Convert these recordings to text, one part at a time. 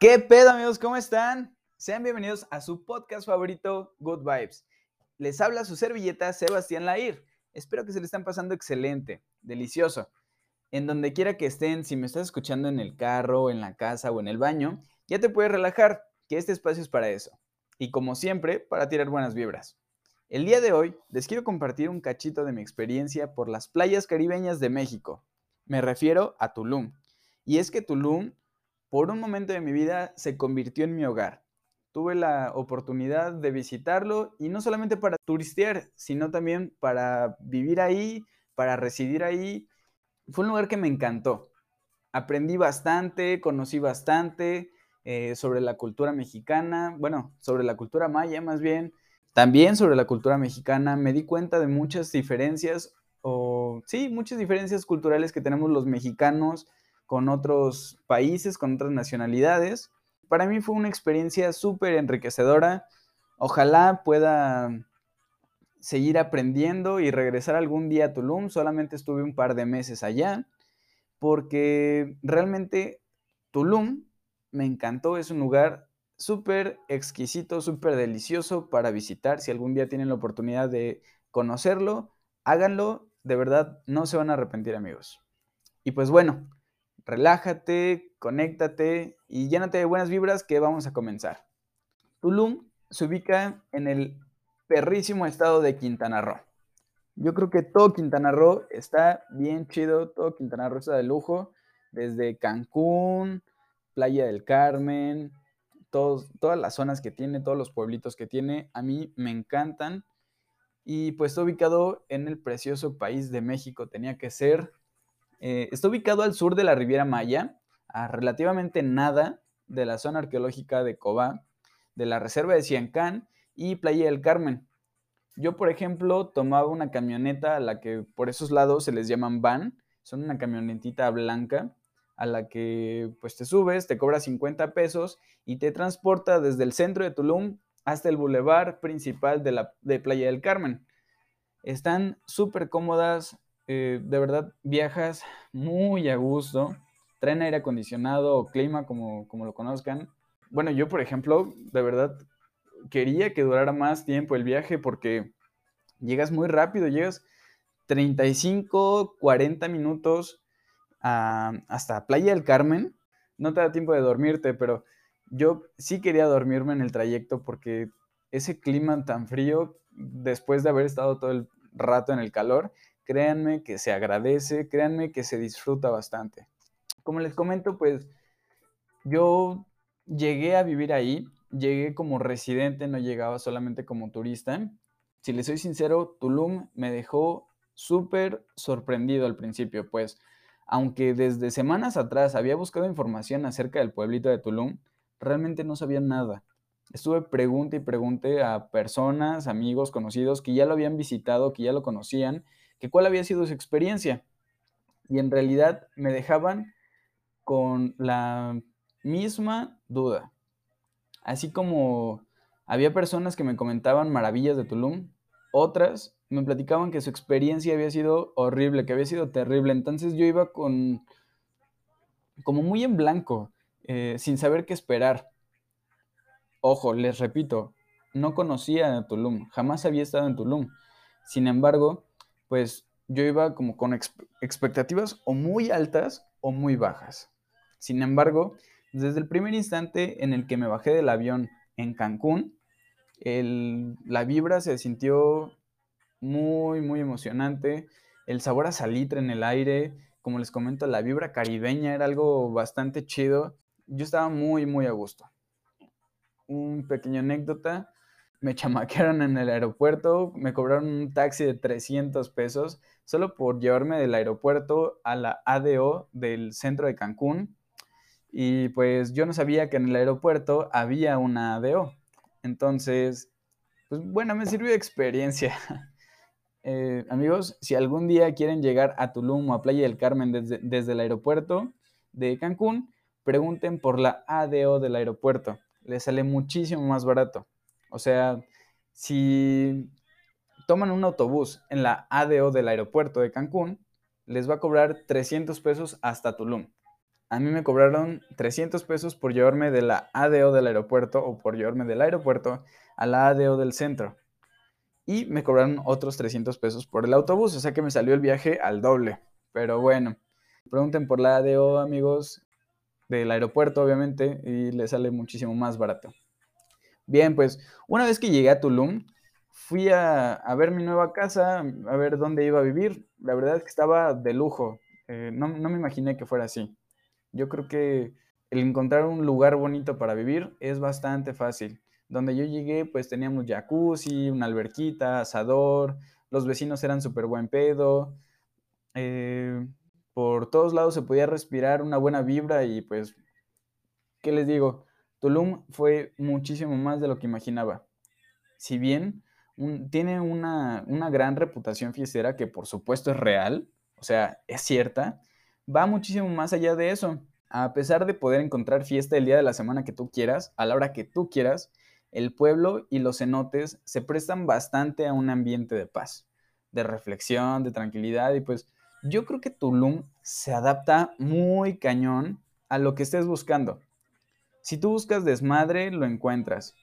¿Qué pedo amigos? ¿Cómo están? Sean bienvenidos a su podcast favorito, Good Vibes. Les habla su servilleta Sebastián Lair. Espero que se le están pasando excelente, delicioso. En donde quiera que estén, si me estás escuchando en el carro, en la casa o en el baño, ya te puedes relajar, que este espacio es para eso. Y como siempre, para tirar buenas vibras. El día de hoy les quiero compartir un cachito de mi experiencia por las playas caribeñas de México. Me refiero a Tulum. Y es que Tulum por un momento de mi vida se convirtió en mi hogar. Tuve la oportunidad de visitarlo y no solamente para turistear, sino también para vivir ahí, para residir ahí. Fue un lugar que me encantó. Aprendí bastante, conocí bastante eh, sobre la cultura mexicana, bueno, sobre la cultura maya más bien. También sobre la cultura mexicana me di cuenta de muchas diferencias, o sí, muchas diferencias culturales que tenemos los mexicanos con otros países, con otras nacionalidades. Para mí fue una experiencia súper enriquecedora. Ojalá pueda seguir aprendiendo y regresar algún día a Tulum. Solamente estuve un par de meses allá porque realmente Tulum me encantó. Es un lugar súper exquisito, súper delicioso para visitar. Si algún día tienen la oportunidad de conocerlo, háganlo. De verdad, no se van a arrepentir amigos. Y pues bueno, relájate, conéctate y llénate de buenas vibras que vamos a comenzar. Tulum se ubica en el perrísimo estado de Quintana Roo. Yo creo que todo Quintana Roo está bien chido, todo Quintana Roo está de lujo, desde Cancún, Playa del Carmen, todas las zonas que tiene, todos los pueblitos que tiene, a mí me encantan. Y pues está ubicado en el precioso país de México, tenía que ser eh, está ubicado al sur de la Riviera Maya, a relativamente nada de la zona arqueológica de Cobá, de la reserva de Ciancán y Playa del Carmen. Yo, por ejemplo, tomaba una camioneta a la que por esos lados se les llaman van, son una camionetita blanca a la que pues te subes, te cobra 50 pesos y te transporta desde el centro de Tulum hasta el bulevar principal de, la, de Playa del Carmen. Están súper cómodas, eh, de verdad viajas muy a gusto, traen aire acondicionado o clima como, como lo conozcan. Bueno, yo por ejemplo, de verdad quería que durara más tiempo el viaje porque llegas muy rápido, llegas 35, 40 minutos hasta Playa del Carmen. No te da tiempo de dormirte, pero yo sí quería dormirme en el trayecto porque ese clima tan frío, después de haber estado todo el rato en el calor, créanme que se agradece, créanme que se disfruta bastante. Como les comento, pues yo llegué a vivir ahí, llegué como residente, no llegaba solamente como turista. Si les soy sincero, Tulum me dejó súper sorprendido al principio, pues aunque desde semanas atrás había buscado información acerca del pueblito de Tulum, realmente no sabía nada. Estuve pregunta y pregunté a personas, amigos, conocidos que ya lo habían visitado, que ya lo conocían que cuál había sido su experiencia. Y en realidad me dejaban con la misma duda. Así como había personas que me comentaban maravillas de Tulum, otras me platicaban que su experiencia había sido horrible, que había sido terrible. Entonces yo iba con como muy en blanco, eh, sin saber qué esperar. Ojo, les repito, no conocía a Tulum, jamás había estado en Tulum. Sin embargo, pues yo iba como con expectativas o muy altas o muy bajas. Sin embargo, desde el primer instante en el que me bajé del avión en Cancún, la vibra se sintió muy, muy emocionante. El sabor a salitre en el aire, como les comento, la vibra caribeña era algo bastante chido. Yo estaba muy, muy a gusto. Un pequeño anécdota me chamaquearon en el aeropuerto, me cobraron un taxi de 300 pesos solo por llevarme del aeropuerto a la ADO del centro de Cancún. Y pues yo no sabía que en el aeropuerto había una ADO. Entonces, pues bueno, me sirvió de experiencia. Eh, amigos, si algún día quieren llegar a Tulum o a Playa del Carmen desde, desde el aeropuerto de Cancún, pregunten por la ADO del aeropuerto. Les sale muchísimo más barato. O sea, si toman un autobús en la ADO del aeropuerto de Cancún, les va a cobrar 300 pesos hasta Tulum. a mí me cobraron 300 pesos por llevarme de la ADO del aeropuerto o por llevarme del aeropuerto a la ADO del centro. Y me cobraron otros 300 pesos por el autobús, o sea que me salió el viaje al doble. Pero bueno, pregunten por la ADO, amigos, del aeropuerto, obviamente, y les sale muchísimo más barato. Bien, pues una vez que llegué a Tulum, fui a, ver mi nueva casa, a ver dónde iba a vivir. La verdad es que estaba de lujo. Eh, no, me imaginé que fuera así. Yo creo que el encontrar un lugar bonito para vivir es bastante fácil. Donde yo llegué, pues teníamos jacuzzi, una alberquita, asador, los vecinos eran súper buen pedo. Eh, por todos lados se podía respirar una buena vibra y pues, ¿qué les digo? Tulum fue muchísimo más de lo que imaginaba. Si bien tiene una, una, gran reputación fiestera que por supuesto es real, o sea, es cierta, va muchísimo más allá de eso. A pesar de poder encontrar fiesta el día de la semana que tú quieras, a la hora que tú quieras, el pueblo y los cenotes se prestan bastante a un ambiente de paz, de reflexión, de tranquilidad y pues yo creo que Tulum se adapta muy cañón a lo que estés buscando. Si tú buscas desmadre, lo encuentras.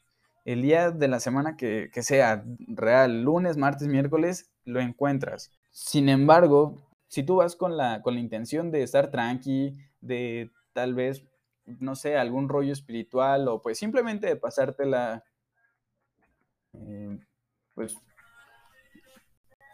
El día de la semana que, sea real, lunes, martes, miércoles, lo encuentras. Sin embargo, si tú vas con la, con la intención de estar tranqui, de tal vez, no sé, algún rollo espiritual o pues simplemente de pasártela, eh, pues,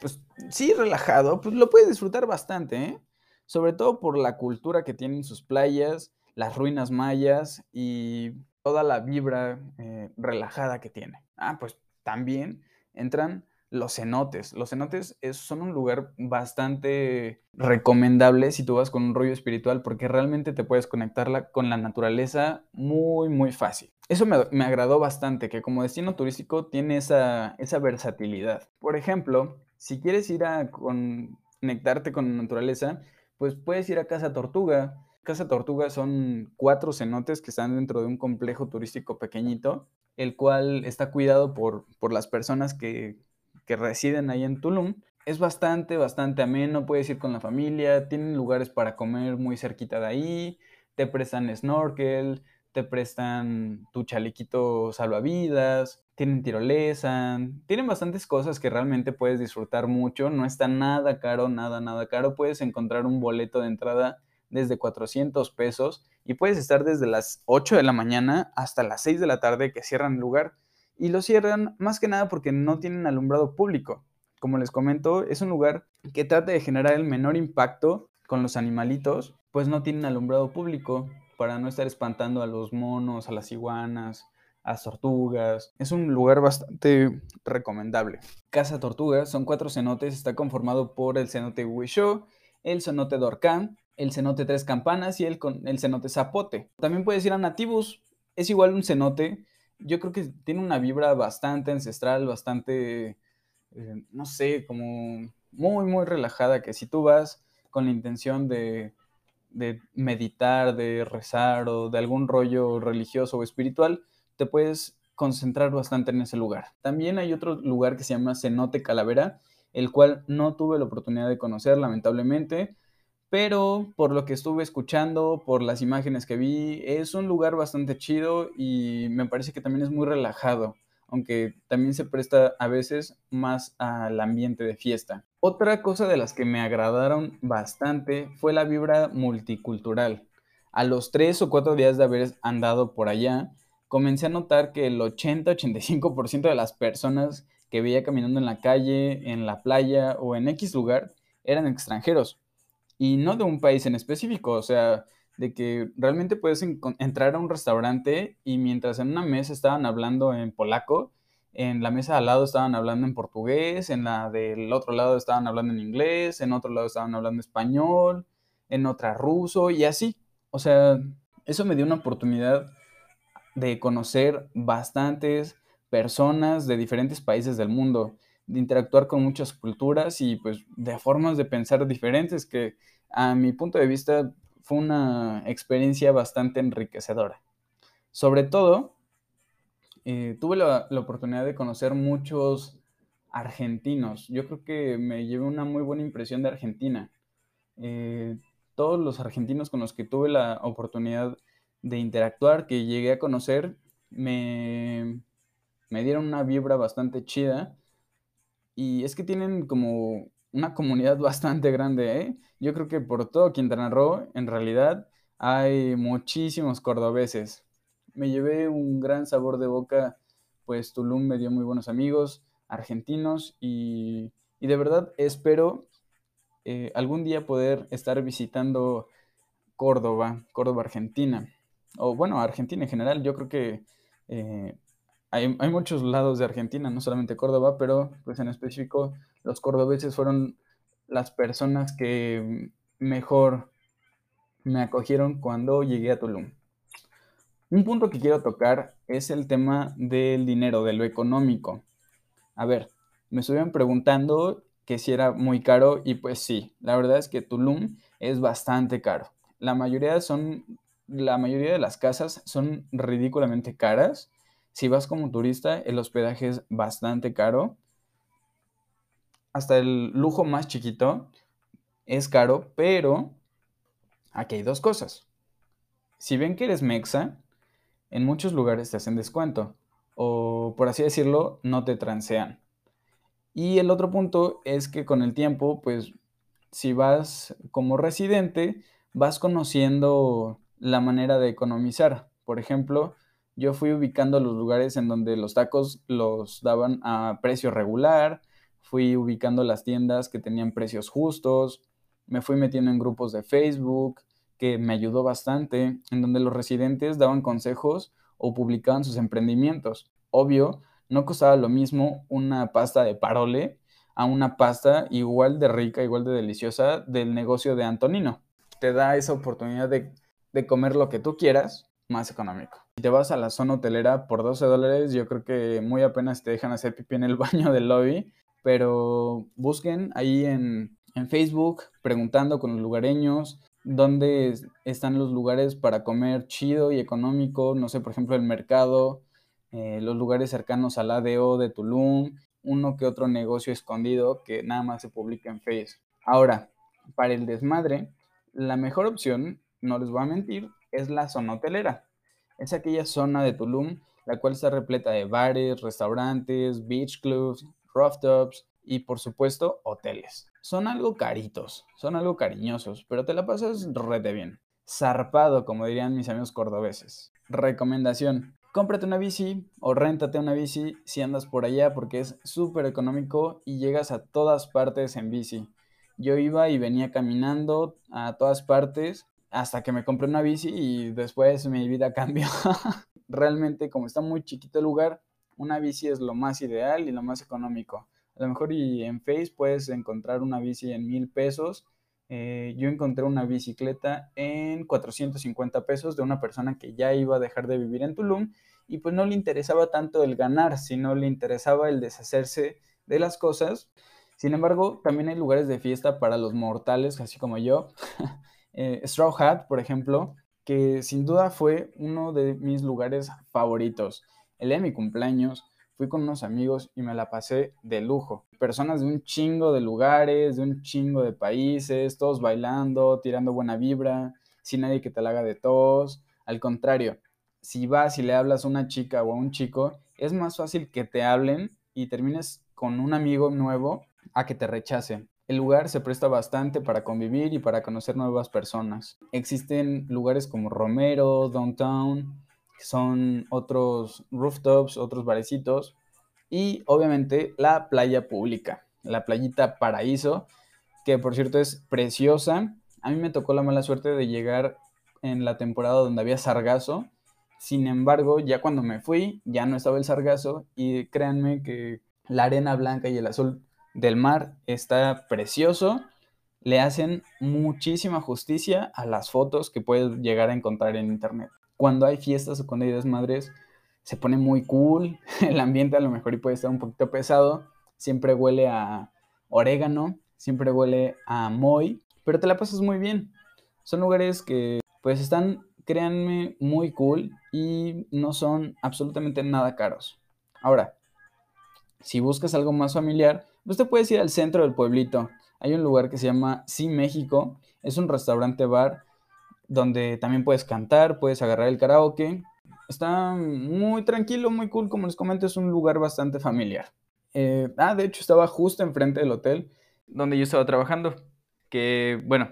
pues sí, relajado, pues lo puedes disfrutar bastante, ¿eh? Sobre todo por la cultura que tienen sus playas, las ruinas mayas y toda la vibra eh, relajada que tiene. Ah, pues también entran los cenotes. Los cenotes son un lugar bastante recomendable si tú vas con un rollo espiritual porque realmente te puedes conectarla con la naturaleza muy, muy fácil. Eso me, agradó bastante, que como destino turístico tiene esa, esa versatilidad. Por ejemplo, si quieres ir a conectarte con la naturaleza, pues puedes ir a Casa Tortuga, Casa Tortuga son cuatro cenotes que están dentro de un complejo turístico pequeñito, el cual está cuidado por, por las personas que, que residen ahí en Tulum. Es bastante, bastante ameno, puedes ir con la familia, tienen lugares para comer muy cerquita de ahí, te prestan snorkel, te prestan tu chalequito salvavidas, tienen tirolesa, tienen bastantes cosas que realmente puedes disfrutar mucho, no está nada caro, nada, nada caro, puedes encontrar un boleto de entrada desde 400 pesos y puedes estar desde las 8 de la mañana hasta las 6 de la tarde que cierran el lugar. Y lo cierran más que nada porque no tienen alumbrado público. Como les comento, es un lugar que trata de generar el menor impacto con los animalitos, pues no tienen alumbrado público para no estar espantando a los monos, a las iguanas, a tortugas. Es un lugar bastante recomendable. Casa Tortuga son cuatro cenotes, está conformado por el cenote Huisho, el cenote Dorcán, el cenote Tres Campanas y el, el cenote Zapote. También puedes ir a Nativus, es igual un cenote. Yo creo que tiene una vibra bastante ancestral, bastante, eh, no sé, como muy, muy relajada, que si tú vas con la intención de, de meditar, de rezar o de algún rollo religioso o espiritual, te puedes concentrar bastante en ese lugar. También hay otro lugar que se llama Cenote Calavera, el cual no tuve la oportunidad de conocer, lamentablemente pero por lo que estuve escuchando, por las imágenes que vi, es un lugar bastante chido y me parece que también es muy relajado, aunque también se presta a veces más al ambiente de fiesta. Otra cosa de las que me agradaron bastante fue la vibra multicultural. A los tres o cuatro días de haber andado por allá, comencé a notar que el 80-85% de las personas que veía caminando en la calle, en la playa o en X lugar eran extranjeros y no de un país en específico, o sea, de que realmente puedes entrar a un restaurante y mientras en una mesa estaban hablando en polaco, en la mesa al lado estaban hablando en portugués, en la del otro lado estaban hablando en inglés, en otro lado estaban hablando español, en otra ruso y así. O sea, eso me dio una oportunidad de conocer bastantes personas de diferentes países del mundo, de interactuar con muchas culturas y pues de formas de pensar diferentes que a mi punto de vista, fue una experiencia bastante enriquecedora. Sobre todo, eh, tuve la, oportunidad de conocer muchos argentinos. Yo creo que me llevé una muy buena impresión de Argentina. Eh, todos los argentinos con los que tuve la oportunidad de interactuar, que llegué a conocer, me, me dieron una vibra bastante chida. Y es que tienen como una comunidad bastante grande, ¿eh? Yo creo que por todo Quintana Roo, en realidad, hay muchísimos cordobeses. Me llevé un gran sabor de boca, pues Tulum me dio muy buenos amigos argentinos y, de verdad espero eh, algún día poder estar visitando Córdoba, Córdoba, Argentina. O bueno, Argentina en general, yo creo que eh, hay, muchos lados de Argentina, no solamente Córdoba, pero pues en específico los cordobeses fueron las personas que mejor me acogieron cuando llegué a Tulum. Un punto que quiero tocar es el tema del dinero, de lo económico. A ver, me estuvieron preguntando que si era muy caro y pues sí, la verdad es que Tulum es bastante caro. La mayoría son la mayoría de las casas son ridículamente caras. Si vas como turista, el hospedaje es bastante caro. Hasta el lujo más chiquito es caro, pero aquí hay dos cosas. Si ven que eres mexa, en muchos lugares te hacen descuento o por así decirlo, no te transean. Y el otro punto es que con el tiempo, pues si vas como residente, vas conociendo la manera de economizar. Por ejemplo, yo fui ubicando los lugares en donde los tacos los daban a precio regular, fui ubicando las tiendas que tenían precios justos, me fui metiendo en grupos de Facebook, que me ayudó bastante, en donde los residentes daban consejos o publicaban sus emprendimientos. Obvio, no costaba lo mismo una pasta de parole a una pasta igual de rica, igual de deliciosa del negocio de Antonino. Te da esa oportunidad de, comer lo que tú quieras más económico. Si te vas a la zona hotelera por 12 dólares, yo creo que muy apenas te dejan hacer pipí en el baño del lobby, pero busquen ahí en, en Facebook preguntando con los lugareños dónde están los lugares para comer chido y económico, no sé, por ejemplo, el mercado, eh, los lugares cercanos al ADO de Tulum, uno que otro negocio escondido que nada más se publica en Facebook. Ahora, para el desmadre, la mejor opción, no les voy a mentir, es la zona hotelera. Es aquella zona de Tulum la cual está repleta de bares, restaurantes, beach clubs, rooftops y por supuesto hoteles. Son algo caritos, son algo cariñosos, pero te la pasas rete bien. Zarpado, como dirían mis amigos cordobeses. Recomendación. Cómprate una bici o réntate una bici si andas por allá porque es súper económico y llegas a todas partes en bici. Yo iba y venía caminando a todas partes hasta que me compré una bici y después mi vida cambió. Realmente como está muy chiquito el lugar, una bici es lo más ideal y lo más económico. A lo mejor y en Face puedes encontrar una bici en mil pesos. Eh, yo encontré una bicicleta en 450 pesos de una persona que ya iba a dejar de vivir en Tulum y pues no le interesaba tanto el ganar, sino le interesaba el deshacerse de las cosas. Sin embargo, también hay lugares de fiesta para los mortales, así como yo. Eh, Straw Hat, por ejemplo, que sin duda fue uno de mis lugares favoritos. El de mi cumpleaños, fui con unos amigos y me la pasé de lujo. Personas de un chingo de lugares, de un chingo de países, todos bailando, tirando buena vibra, sin nadie que te la haga de tos. Al contrario, si vas y le hablas a una chica o a un chico, es más fácil que te hablen y termines con un amigo nuevo a que te rechacen. El lugar se presta bastante para convivir y para conocer nuevas personas. Existen lugares como Romero, Downtown, son otros rooftops, otros barecitos y obviamente la playa pública, la playita Paraíso, que por cierto es preciosa. A mí me tocó la mala suerte de llegar en la temporada donde había sargazo. Sin embargo, ya cuando me fui, ya no estaba el sargazo y créanme que la arena blanca y el azul del mar está precioso. Le hacen muchísima justicia a las fotos que puedes llegar a encontrar en internet cuando hay fiestas o cuando hay desmadres, se pone muy cool. El ambiente a lo mejor y puede estar un poquito pesado. Siempre huele a orégano, siempre huele a moy, pero te la pasas muy bien. Son lugares que pues están, créanme, muy cool y no son absolutamente nada caros. Ahora, si buscas algo más familiar, pues te puedes ir al centro del pueblito. hay un lugar que se llama Sí México. Es un restaurante bar donde también puedes cantar, puedes agarrar el karaoke. Está muy tranquilo, muy cool. Como les comento, es un lugar bastante familiar. Eh, ah, de hecho, estaba justo enfrente del hotel donde yo estaba trabajando. Que, bueno,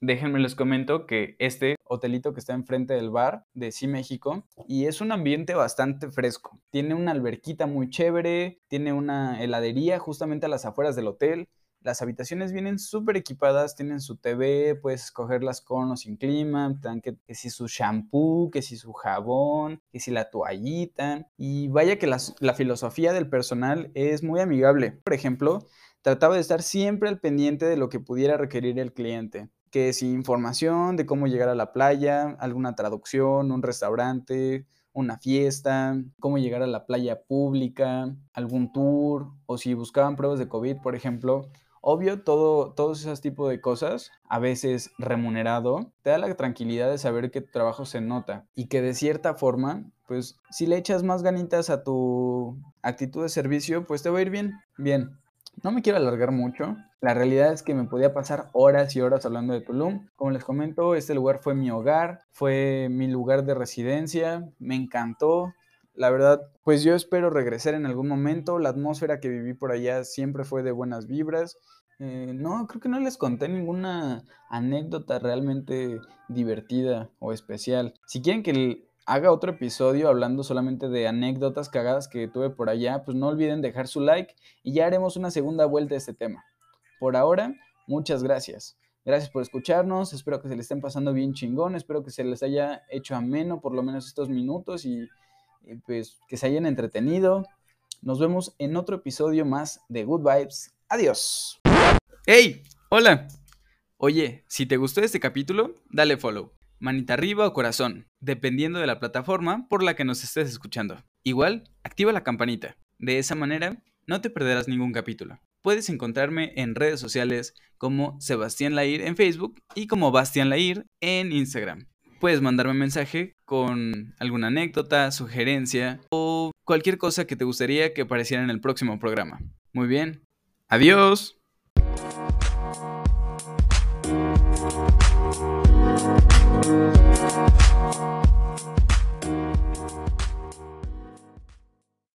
déjenme les comento que este hotelito que está enfrente del bar de Sí México y es un ambiente bastante fresco. Tiene una alberquita muy chévere, tiene una heladería justamente a las afueras del hotel. Las habitaciones vienen súper equipadas, tienen su TV, puedes escogerlas con o sin clima, que, si su shampoo, que si su jabón, que si la toallita. Y vaya que la filosofía del personal es muy amigable. Por ejemplo, trataba de estar siempre al pendiente de lo que pudiera requerir el cliente que si información de cómo llegar a la playa, alguna traducción, un restaurante, una fiesta, cómo llegar a la playa pública, algún tour, o si buscaban pruebas de COVID, por ejemplo. Obvio, todo, todos esos tipos de cosas, a veces remunerado, te da la tranquilidad de saber que tu trabajo se nota y que de cierta forma, pues si le echas más ganitas a tu actitud de servicio, pues te va a ir bien. Bien, no me quiero alargar mucho. La realidad es que me podía pasar horas y horas hablando de Tulum. Como les comento, este lugar fue mi hogar, fue mi lugar de residencia, me encantó. La verdad, pues yo espero regresar en algún momento. La atmósfera que viví por allá siempre fue de buenas vibras. Eh, no, creo que no les conté ninguna anécdota realmente divertida o especial. Si quieren que haga otro episodio hablando solamente de anécdotas cagadas que tuve por allá, pues no olviden dejar su like y ya haremos una segunda vuelta de este tema. Por ahora, muchas gracias. Gracias por escucharnos, espero que se les estén pasando bien chingón, espero que se les haya hecho ameno por lo menos estos minutos y, y pues que se hayan entretenido. Nos vemos en otro episodio más de Good Vibes. Adiós. ¡Hey! Hola. Oye, si te gustó este capítulo, dale follow manita arriba o corazón, dependiendo de la plataforma por la que nos estés escuchando. Igual, activa la campanita. De esa manera, no te perderás ningún capítulo. Puedes encontrarme en redes sociales como Sebastián Lair en Facebook y como Bastián Lair en Instagram. Puedes mandarme un mensaje con alguna anécdota, sugerencia o cualquier cosa que te gustaría que apareciera en el próximo programa. Muy bien. Adiós.